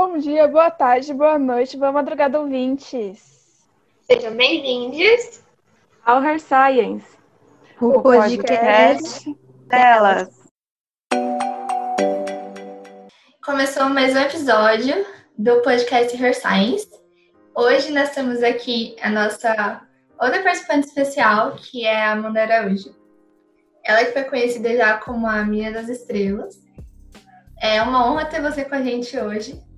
bom dia, boa tarde, boa noite, boa madrugada, ouvintes. Sejam bem-vindos ao Her Science, o, o podcast, podcast delas. Começou mais um episódio do podcast Her Science. Hoje nós temos aqui a nossa outra participante especial, que é a Amanda Araújo. Ela que foi conhecida já como a Minha das Estrelas. É uma honra ter você com a gente hoje.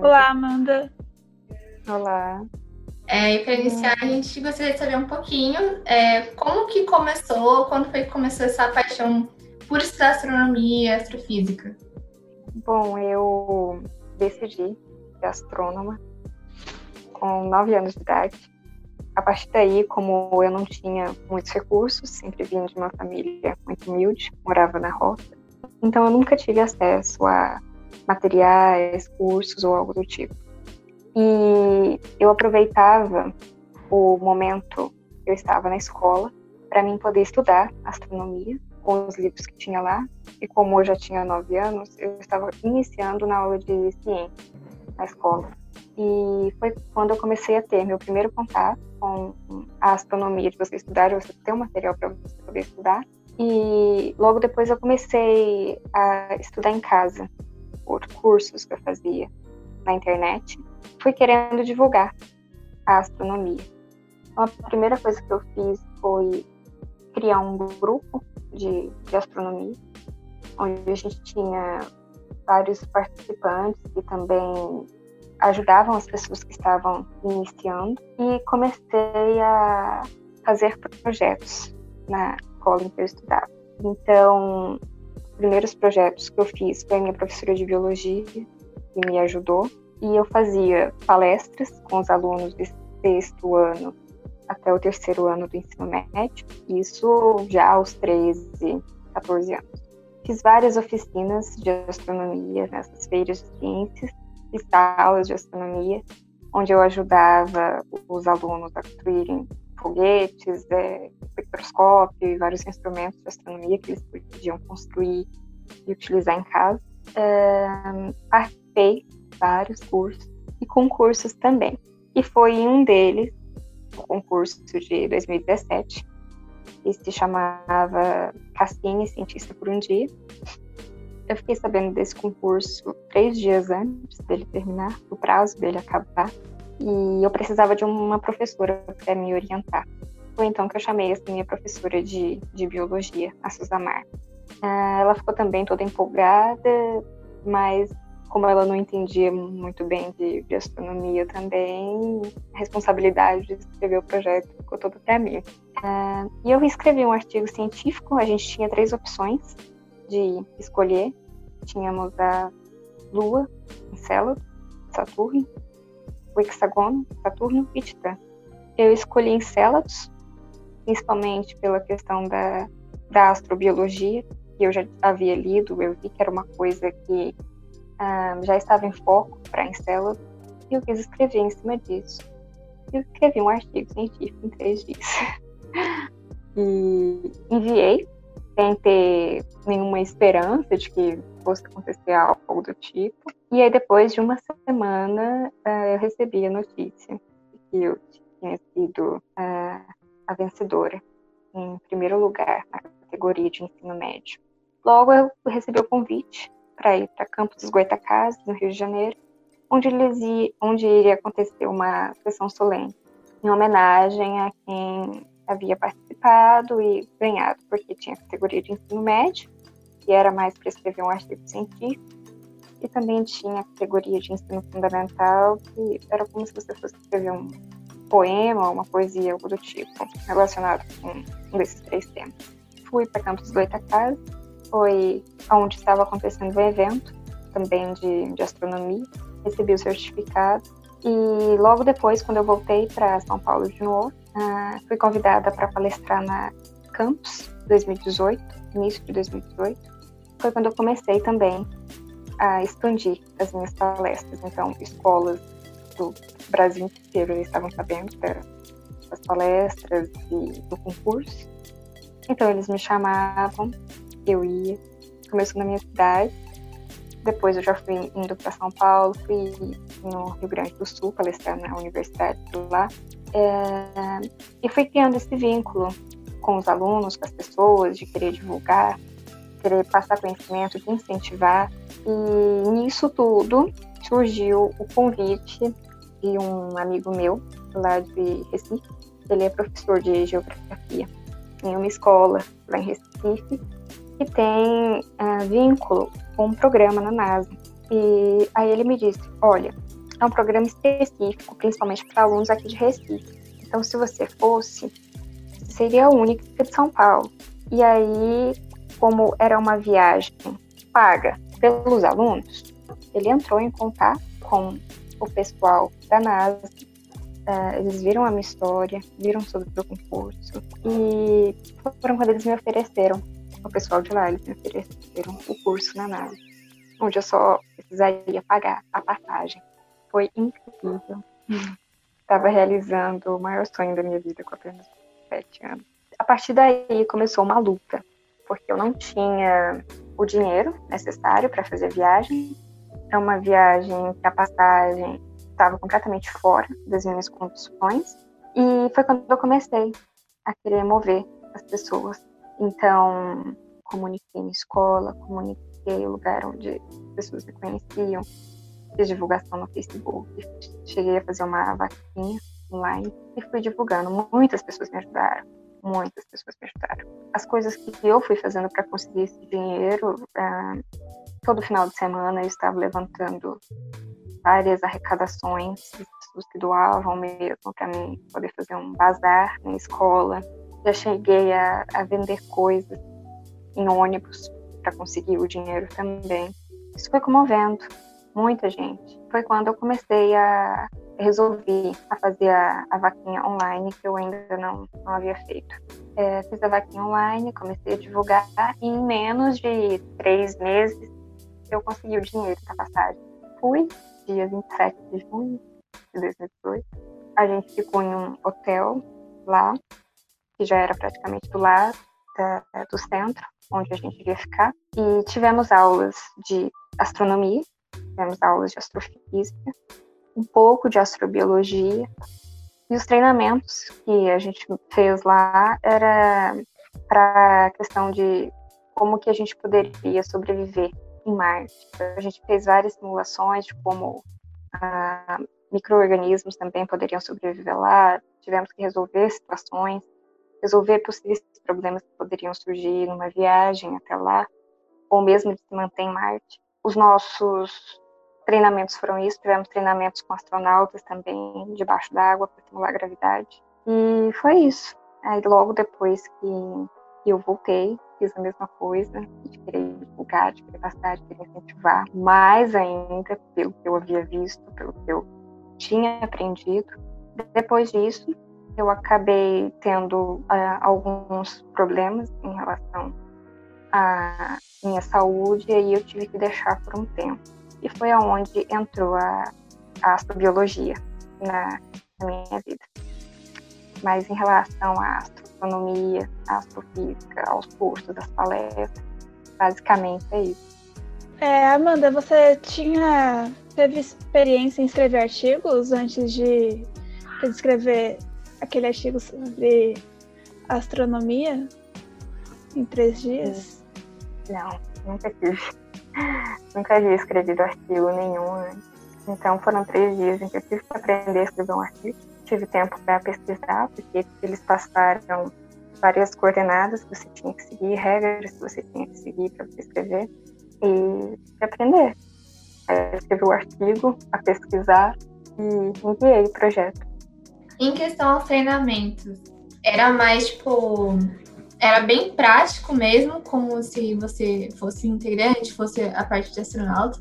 Olá, Amanda. Olá. É, e para iniciar, a gente gostaria de saber um pouquinho é, como que começou, quando foi que começou essa paixão por estudar astronomia, astrofísica? Bom, eu decidi ser astrônoma com nove anos de idade. A partir daí, como eu não tinha muitos recursos, sempre vim de uma família muito humilde, morava na roça, então eu nunca tive acesso a materiais, cursos ou algo do tipo. E eu aproveitava o momento que eu estava na escola para mim poder estudar astronomia com os livros que tinha lá. E como eu já tinha nove anos, eu estava iniciando na aula de ciência na escola. E foi quando eu comecei a ter meu primeiro contato com a astronomia, de você estudar, de você ter um material para você poder estudar. E logo depois eu comecei a estudar em casa, por cursos que eu fazia na internet. Fui querendo divulgar a astronomia. Então, a primeira coisa que eu fiz foi criar um grupo de, de astronomia, onde a gente tinha vários participantes e também ajudavam as pessoas que estavam iniciando e comecei a fazer projetos na escola em que eu estudava. Então, primeiros projetos que eu fiz foi a minha professora de biologia, que me ajudou, e eu fazia palestras com os alunos de sexto ano até o terceiro ano do ensino médio, isso já aos 13, 14 anos. Fiz várias oficinas de astronomia nessas feiras de ciências, fiz aulas de astronomia, onde eu ajudava os alunos a construírem foguetes, é, espectroscópio e vários instrumentos de astronomia que eles podiam construir e utilizar em casa. É, participei vários cursos e concursos também. E foi um deles, o concurso de 2017, que se chamava Cassini Cientista por um Dia. Eu fiquei sabendo desse concurso três dias antes dele terminar, o prazo dele acabar e eu precisava de uma professora para me orientar. Foi então que eu chamei essa minha professora de, de biologia, a Suzamar. Uh, ela ficou também toda empolgada, mas como ela não entendia muito bem de, de astronomia também, a responsabilidade de escrever o projeto ficou toda para mim. Uh, e eu escrevi um artigo científico, a gente tinha três opções de escolher. Tínhamos a Lua, Encélado, Saturno o hexagono, Saturno e Titã. Eu escolhi Encélados, principalmente pela questão da, da astrobiologia, que eu já havia lido, eu vi que era uma coisa que ah, já estava em foco para Encélados, e eu quis escrever em cima disso. Eu escrevi um artigo científico em três dias. e enviei, sem ter nenhuma esperança de que fosse acontecer algo do tipo. E aí, depois de uma semana, uh, eu recebi a notícia que eu tinha sido uh, a vencedora, em primeiro lugar, na categoria de ensino médio. Logo, eu recebi o convite para ir para Campos dos Goitacazes, no Rio de Janeiro, onde, eles onde iria acontecer uma sessão solene, em homenagem a quem havia participado e ganhado, porque tinha categoria de ensino médio, que era mais para escrever um artigo científico, e também tinha a categoria de ensino fundamental, que era como se você fosse escrever um poema, uma poesia, algo do tipo, relacionado com um desses três temas. Fui para Campos do Itacás, foi onde estava acontecendo o evento, também de, de astronomia, recebi o certificado, e logo depois, quando eu voltei para São Paulo de novo, uh, fui convidada para palestrar na Campus 2018, início de 2018. Foi quando eu comecei também a expandir as minhas palestras. Então, escolas do Brasil inteiro estavam sabendo das palestras e do concurso. Então, eles me chamavam, eu ia. Começou na minha cidade. depois eu já fui indo para São Paulo, fui no Rio Grande do Sul, palestrar na universidade lá. É, e fui criando esse vínculo com os alunos, com as pessoas, de querer divulgar, querer passar conhecimento, de incentivar. E nisso tudo surgiu o convite de um amigo meu, lá de Recife. Ele é professor de geografia em uma escola lá em Recife, que tem uh, vínculo com um programa na NASA. E aí ele me disse: olha, é um programa específico, principalmente para alunos aqui de Recife. Então, se você fosse, seria a única de São Paulo. E aí, como era uma viagem paga pelos alunos, ele entrou em contato com o pessoal da NASA. Uh, eles viram a minha história, viram sobre o concurso e foram quando eles me ofereceram, o pessoal de lá, eles me ofereceram o curso na NASA, onde eu só precisaria pagar a passagem. Foi incrível. Estava realizando o maior sonho da minha vida com apenas 7 anos. A partir daí começou uma luta, porque eu não tinha o dinheiro necessário para fazer a viagem é uma viagem que a passagem estava completamente fora das minhas condições. E foi quando eu comecei a querer mover as pessoas. Então, comuniquei na escola, comuniquei o lugar onde as pessoas me conheciam, fiz divulgação no Facebook, cheguei a fazer uma vaquinha online e fui divulgando. Muitas pessoas me ajudaram, muitas pessoas me ajudaram. As coisas que eu fui fazendo para conseguir esse dinheiro, ah, todo final de semana eu estava levantando várias arrecadações pessoas que doavam mesmo para mim poder fazer um bazar na escola. Já cheguei a, a vender coisas em ônibus para conseguir o dinheiro também. Isso foi comovendo muita gente. Foi quando eu comecei a resolver a fazer a, a vaquinha online que eu ainda não, não havia feito. É, fiz a vaquinha online, comecei a divulgar e em menos de três meses eu consegui o dinheiro da passagem. Fui, dia 27 de junho de 2018. A gente ficou em um hotel lá, que já era praticamente do lado da, do centro, onde a gente iria ficar. E tivemos aulas de astronomia, tivemos aulas de astrofísica, um pouco de astrobiologia. E os treinamentos que a gente fez lá era para a questão de como que a gente poderia sobreviver em Marte. A gente fez várias simulações de como ah, micro-organismos também poderiam sobreviver lá. Tivemos que resolver situações, resolver possíveis problemas que poderiam surgir numa viagem até lá, ou mesmo de se manter em Marte. Os nossos treinamentos foram isso, tivemos treinamentos com astronautas também, debaixo d'água, para simular gravidade. E foi isso. Aí logo depois que eu voltei, fiz a mesma coisa, de querer divulgar, de querer passar, de querer incentivar, mais ainda pelo que eu havia visto, pelo que eu tinha aprendido. Depois disso, eu acabei tendo uh, alguns problemas em relação à minha saúde e aí eu tive que deixar por um tempo. E foi aonde entrou a, a astrobiologia na, na minha vida. Mas em relação à astronomia, à astrofísica, aos cursos, às palestras, basicamente é isso. É, Amanda, você tinha teve experiência em escrever artigos antes de, de escrever aquele artigo sobre astronomia em três dias? Não, nunca tive. Nunca havia escrevido artigo nenhum. Então foram três dias em que eu tive que aprender a escrever um artigo tive tempo para pesquisar, porque eles passaram várias coordenadas que você tinha que seguir, regras que você tinha que seguir para escrever e aprender. É, escrevi o artigo, a pesquisar e enviei o projeto. Em questão aos treinamentos, era mais tipo. Era bem prático mesmo, como se você fosse integrante, fosse a parte de astronauta,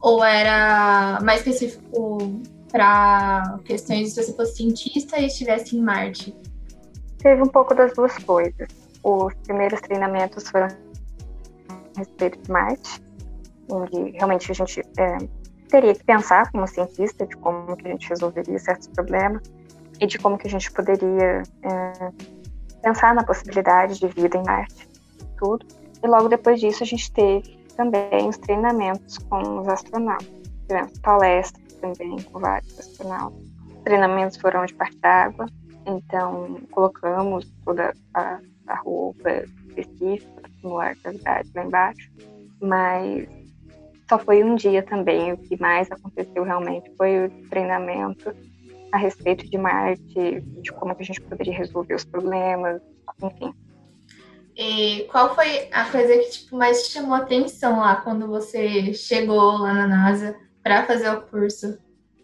ou era mais específico para questões se você fosse cientista e estivesse em Marte? Teve um pouco das duas coisas. Os primeiros treinamentos foram a respeito de Marte, onde realmente a gente é, teria que pensar como cientista de como que a gente resolveria certos problemas e de como que a gente poderia é, pensar na possibilidade de vida em Marte, tudo. E logo depois disso a gente teve também os treinamentos com os astronautas. Tivemos palestras também com vários astronautas. Os treinamentos foram de parte d'água, então colocamos toda a, a roupa específica para simular a gravidade lá embaixo, mas só foi um dia também. O que mais aconteceu realmente foi o treinamento a respeito de Marte, de como que a gente poderia resolver os problemas, enfim. E qual foi a coisa que tipo, mais te chamou a atenção lá quando você chegou lá na NASA para fazer o curso?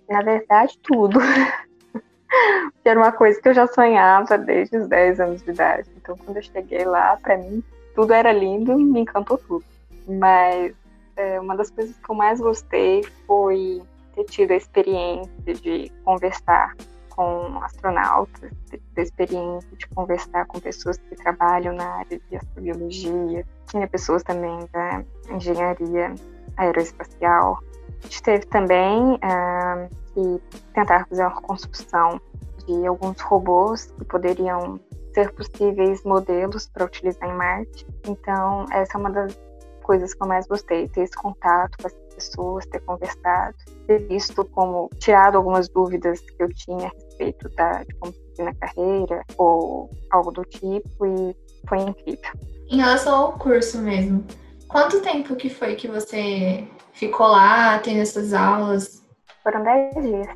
Na verdade, tudo. Era uma coisa que eu já sonhava desde os 10 anos de idade. Então, quando eu cheguei lá, para mim, tudo era lindo, me encantou tudo. Mas é, uma das coisas que eu mais gostei foi ter tido a experiência de conversar com astronautas, ter a experiência de conversar com pessoas que trabalham na área de astrobiologia, tinha pessoas também da engenharia aeroespacial. A gente teve também uh, que tentar fazer uma reconstrução de alguns robôs que poderiam ser possíveis modelos para utilizar em Marte. Então, essa é uma das coisas que eu mais gostei, ter esse contato com as pessoas, ter conversado, ter visto como tirado algumas dúvidas que eu tinha a respeito da, de como seguir na carreira ou algo do tipo e foi incrível. Em relação ao curso mesmo, quanto tempo que foi que você ficou lá tendo essas aulas? Foram dez dias.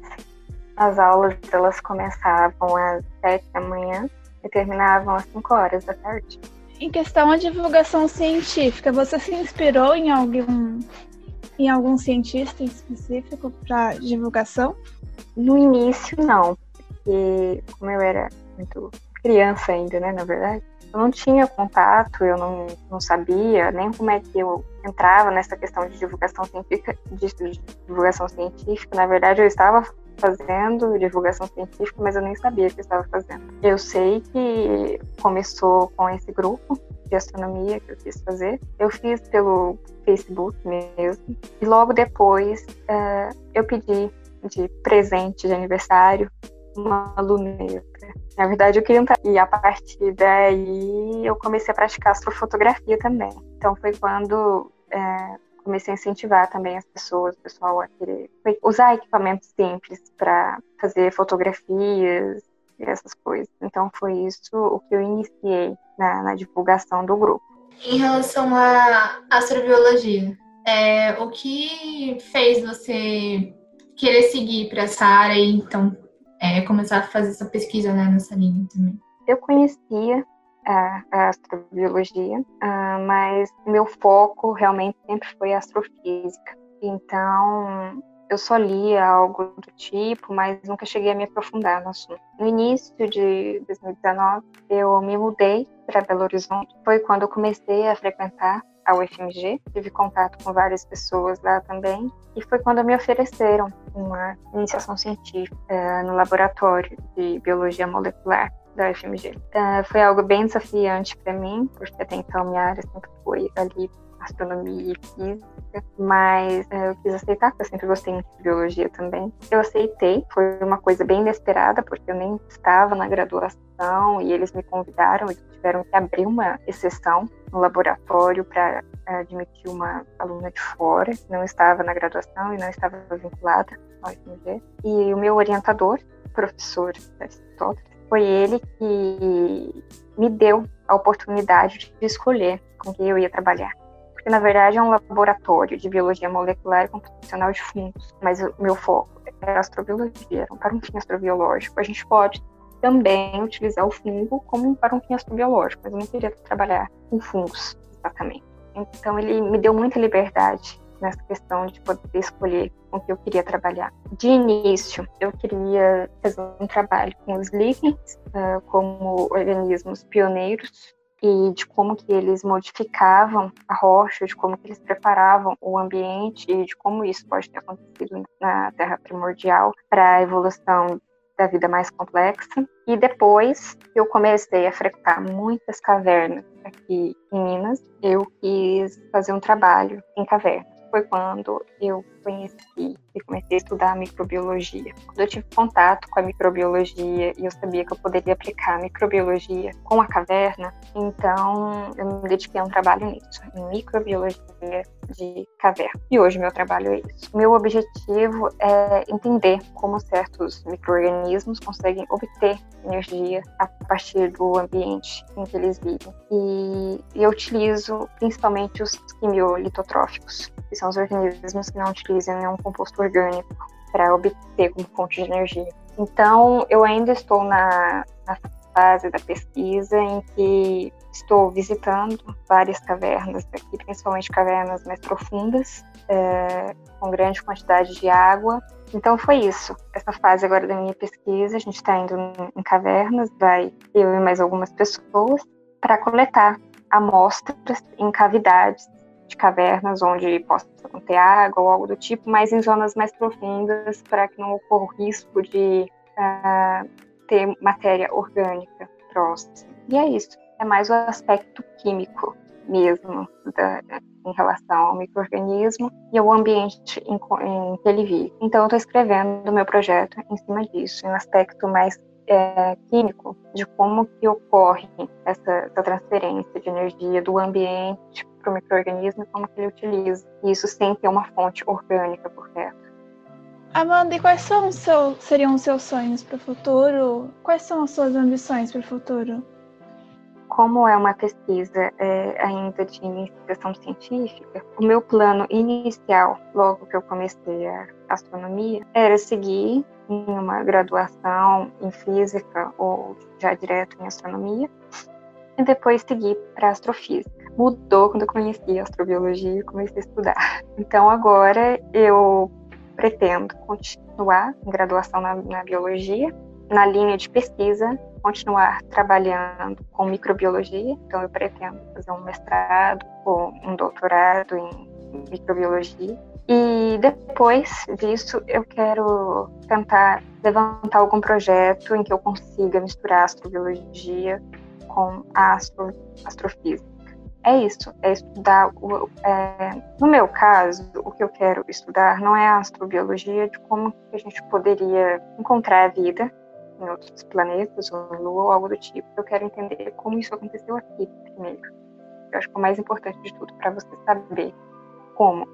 As aulas elas começavam às sete da manhã e terminavam às cinco horas da tarde. Em questão à divulgação científica, você se inspirou em algum em algum cientista específico para divulgação? No início, não, porque como eu era muito criança ainda, né, na verdade, eu não tinha contato, eu não, não sabia nem como é que eu entrava nessa questão de divulgação científica, de divulgação científica. Na verdade, eu estava fazendo divulgação científica, mas eu nem sabia que eu estava fazendo. Eu sei que começou com esse grupo de astronomia que eu quis fazer. Eu fiz pelo Facebook mesmo. E logo depois uh, eu pedi de presente de aniversário uma luneta. Na verdade, eu queria entrar. E a partir daí eu comecei a praticar astrofotografia também. Então foi quando é, comecei a incentivar também as pessoas, o pessoal a querer usar equipamentos simples para fazer fotografias essas coisas. Então foi isso o que eu iniciei na, na divulgação do grupo. Em relação à astrobiologia, é, o que fez você querer seguir para essa área e então é, começar a fazer essa pesquisa né, nessa linha também? Eu conhecia a, a astrobiologia, uh, mas meu foco realmente sempre foi a astrofísica. Então, eu só lia algo do tipo, mas nunca cheguei a me aprofundar no assunto. No início de 2019, eu me mudei para Belo Horizonte. Foi quando eu comecei a frequentar a UFMG, tive contato com várias pessoas lá também, e foi quando me ofereceram uma iniciação científica uh, no laboratório de biologia molecular da FMG. Uh, ah, foi algo bem desafiante para mim, porque até então minha área sempre foi ali astronomia e física, mas uh, eu quis aceitar, porque eu sempre gostei muito de biologia também. Eu aceitei, foi uma coisa bem inesperada, porque eu nem estava na graduação e eles me convidaram e tiveram que abrir uma exceção no laboratório para uh, admitir uma aluna de fora, que não estava na graduação e não estava vinculada ao FMG. E o meu orientador, professor Aristóteles, foi ele que me deu a oportunidade de escolher com quem eu ia trabalhar. Porque, na verdade, é um laboratório de biologia molecular e computacional de fungos, mas o meu foco é astrobiologia, para um fim astrobiológico. A gente pode também utilizar o fungo como para um fim astrobiológico, mas eu não queria trabalhar com fungos exatamente. Então, ele me deu muita liberdade nessa questão de poder escolher com que eu queria trabalhar. De início, eu queria fazer um trabalho com os líquens uh, como organismos pioneiros e de como que eles modificavam a rocha, de como que eles preparavam o ambiente e de como isso pode ter acontecido na Terra primordial para a evolução da vida mais complexa. E depois eu comecei a frequentar muitas cavernas aqui em Minas, eu quis fazer um trabalho em cavernas foi quando eu conheci e comecei a estudar microbiologia. Quando eu tive contato com a microbiologia e eu sabia que eu poderia aplicar a microbiologia com a caverna, então eu me dediquei a um trabalho nisso, em microbiologia. de caverna. E hoje meu trabalho é isso. Meu objetivo é entender como certos micro-organismos conseguem obter energia a partir do ambiente em que eles vivem. E eu utilizo principalmente os quimiolitotróficos, que são os organismos que não utilizam nenhum composto orgânico para obter como fonte de energia. Então, eu ainda estou na, na fase da pesquisa em que estou visitando várias cavernas aqui, principalmente cavernas mais profundas, é, com grande quantidade de água. Então foi isso, essa fase agora da minha pesquisa. A gente está indo em cavernas, vai eu e mais algumas pessoas, para coletar amostras em cavidades de cavernas onde possa ter água ou algo do tipo, mas em zonas mais profundas para que não ocorra o risco de uh, ter matéria orgânica próxima. E é isso, é mais o aspecto químico mesmo da, em relação ao microorganismo e ao ambiente em, em que ele vive. Então, eu estou escrevendo o meu projeto em cima disso, em um aspecto mais é, químico de como que ocorre essa, essa transferência de energia do ambiente para o microorganismo e como que ele utiliza. Isso sem ter uma fonte orgânica por perto. Amanda, e quais são seu, seriam os seus sonhos para o futuro? Quais são as suas ambições para o futuro? Como é uma pesquisa é, ainda de investigação científica, o meu plano inicial, logo que eu comecei a astronomia, era seguir em uma graduação em física ou já direto em astronomia, e depois seguir para astrofísica. Mudou quando eu conheci a astrobiologia e comecei a estudar. Então agora eu pretendo continuar em graduação na, na biologia, na linha de pesquisa, continuar trabalhando com microbiologia, então eu pretendo fazer um mestrado ou um doutorado em microbiologia. E depois disso, eu quero tentar levantar algum projeto em que eu consiga misturar astrobiologia com a astro, astrofísica é isso, é estudar. O, é, no meu caso, o que eu quero estudar não é a astrobiologia de como a gente poderia encontrar a vida em outros planetas, ou na Lua, ou algo do tipo. Eu quero entender como isso aconteceu aqui primeiro. Eu acho que o mais importante de tudo, para você saber como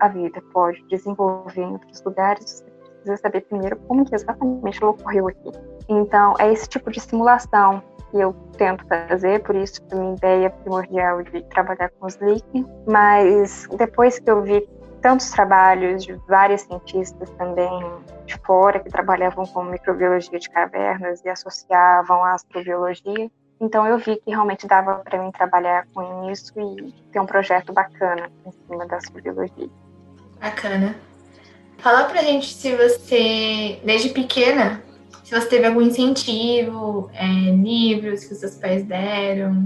a vida pode desenvolver em outros lugares, você precisa saber primeiro como que exatamente ela ocorreu aqui. Então, é esse tipo de simulação que eu tento fazer, por isso a minha ideia primordial de trabalhar com os líquidos, mas depois que eu vi tantos trabalhos de vários cientistas também de fora que trabalhavam com microbiologia de cavernas e associavam a astrobiologia, então eu vi que realmente dava para mim trabalhar com isso e ter um projeto bacana em cima da astrobiologia. Bacana. Fala pra gente se você, desde pequena, se você teve algum incentivo, é, livros que os seus pais deram.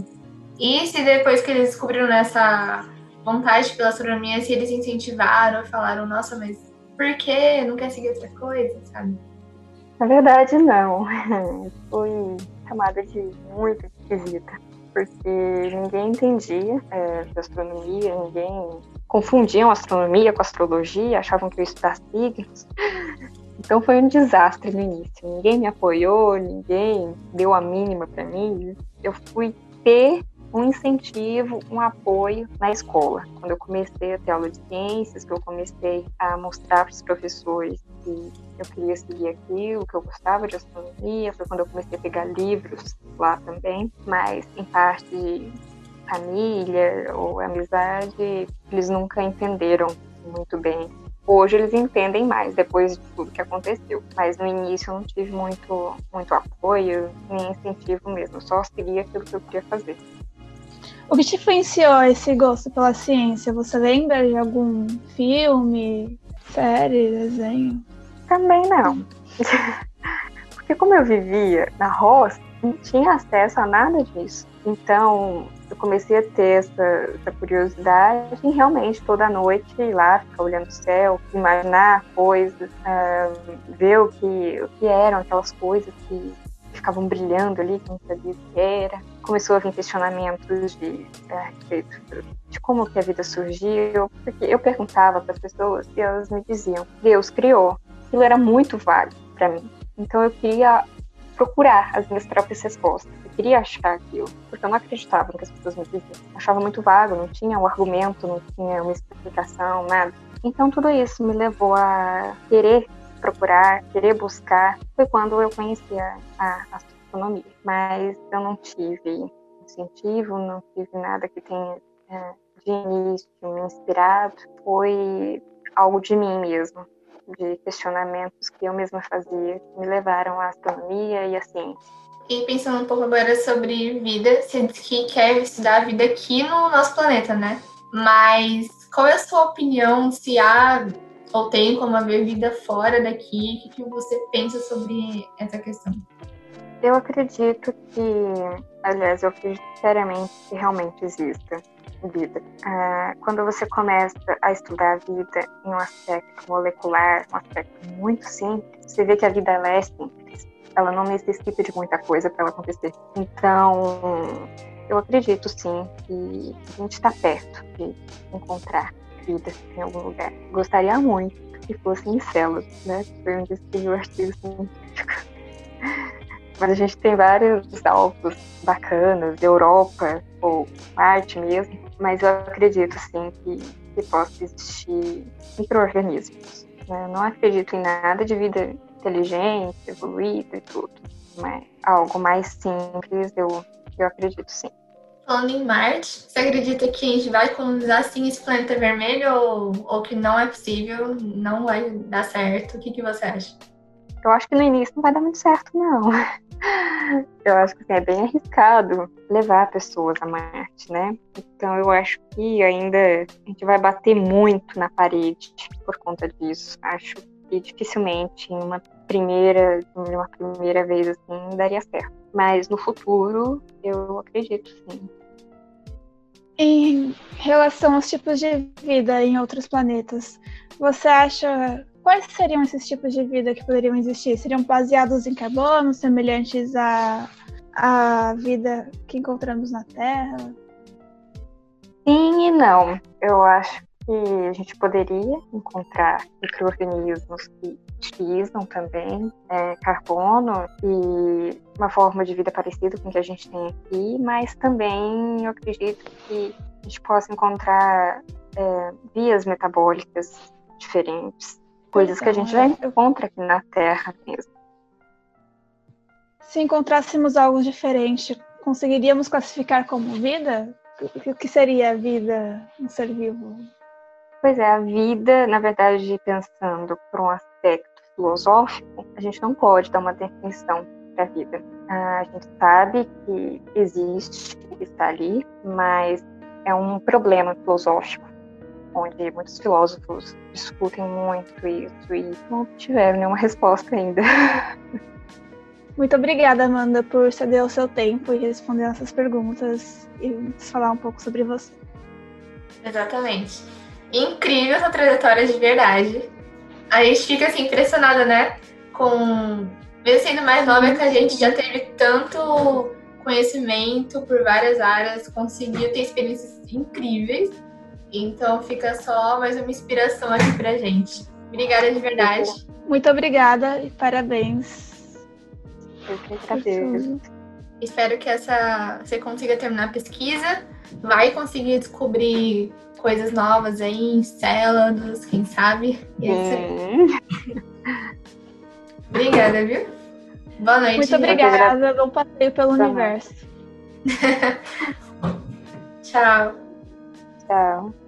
E se depois que eles descobriram essa vontade pela astronomia, se eles incentivaram, falaram, nossa, mas por que não quer seguir outra coisa, sabe? Na verdade, não. Fui chamada de muito esquisita, porque ninguém entendia é, de astronomia, ninguém confundiam astronomia com astrologia, achavam que eu estudar signos. Então foi um desastre no início. Ninguém me apoiou, ninguém deu a mínima para mim. Eu fui ter um incentivo, um apoio na escola. Quando eu comecei a ter aula de ciências, que eu comecei a mostrar para os professores que eu queria seguir aquilo, que eu gostava de astronomia, foi quando eu comecei a pegar livros lá também, mas em parte de família ou amizade, eles nunca entenderam muito bem Hoje eles entendem mais depois de tudo que aconteceu, mas no início eu não tive muito, muito apoio, nem incentivo mesmo, só seguia aquilo que eu queria fazer. O que te influenciou esse gosto pela ciência? Você lembra de algum filme, série, desenho? Também não. Porque como eu vivia na roça, não tinha acesso a nada disso. Então, eu comecei a ter essa, essa curiosidade e realmente toda noite ir lá, ficar olhando o céu, imaginar coisas, uh, ver o que, o que eram aquelas coisas que ficavam brilhando ali, que não sabia o que era. Começou a vir questionamentos de, de, de como que a vida surgiu, porque eu perguntava para as pessoas e elas me diziam, Deus criou. Aquilo era muito vago para mim. Então eu queria procurar as minhas próprias respostas queria achar aquilo, porque eu não acreditava no que as pessoas me diziam. Achava muito vago, não tinha um argumento, não tinha uma explicação, nada. Então tudo isso me levou a querer procurar, querer buscar. Foi quando eu conheci a, a astronomia. Mas eu não tive incentivo, não tive nada que tenha é, de início me inspirado. Foi algo de mim mesmo, de questionamentos que eu mesma fazia, que me levaram à astronomia e à ciência. E pensando um pouco agora sobre vida, disse que quer estudar a vida aqui no nosso planeta, né? Mas qual é a sua opinião se há ou tem como haver vida fora daqui? O que você pensa sobre essa questão? Eu acredito que, aliás, eu acredito seriamente que realmente exista vida. Ah, quando você começa a estudar a vida em um aspecto molecular, um aspecto muito simples, você vê que a vida ela é simples. Ela não necessita de muita coisa para ela acontecer. Então, eu acredito sim que a gente está perto de encontrar vida em algum lugar. Gostaria muito que fosse em células, né? Foi onde escrevi o artigo científico. Mas a gente tem vários alvos bacanas, Europa ou Marte mesmo, mas eu acredito sim que, que possa existir micro-organismos. Né? Eu não acredito em nada de vida inteligente, evoluída e tudo, mas algo mais simples eu, eu acredito sim. Falando em Marte, você acredita que a gente vai colonizar sim esse planeta vermelho ou, ou que não é possível, não vai dar certo? O que, que você acha? Eu acho que no início não vai dar muito certo, não. Eu acho que assim, é bem arriscado levar pessoas a Marte, né? Então eu acho que ainda a gente vai bater muito na parede por conta disso. Acho que dificilmente em uma primeira, em uma primeira vez assim daria certo. Mas no futuro eu acredito sim. Em relação aos tipos de vida em outros planetas, você acha Quais seriam esses tipos de vida que poderiam existir? Seriam baseados em carbono, semelhantes à, à vida que encontramos na Terra? Sim e não. Eu acho que a gente poderia encontrar micro-organismos que utilizam também é, carbono e uma forma de vida parecida com o que a gente tem aqui, mas também eu acredito que a gente possa encontrar é, vias metabólicas diferentes coisas que a gente já encontra aqui na Terra mesmo. Se encontrássemos algo diferente, conseguiríamos classificar como vida? O que seria a vida no ser vivo? Pois é, a vida, na verdade, pensando por um aspecto filosófico, a gente não pode dar uma definição para a vida. A gente sabe que existe, que está ali, mas é um problema filosófico onde muitos filósofos discutem muito isso e não tiveram nenhuma resposta ainda. Muito obrigada, Amanda, por ceder o seu tempo e responder essas perguntas e falar um pouco sobre você. Exatamente. Incrível essa trajetória de verdade. A gente fica assim impressionada, né? Com mesmo sendo mais nova que a gente já teve tanto conhecimento por várias áreas, conseguiu ter experiências incríveis então fica só mais uma inspiração aqui pra gente. Obrigada de verdade. Muito obrigada e parabéns. Eu que agradeço. Espero que essa você consiga terminar a pesquisa, vai conseguir descobrir coisas novas aí em Célados, quem sabe. E é isso aí. obrigada, viu? Boa noite. Muito obrigada. Bom passeio pelo universo. Tchau. Tchau.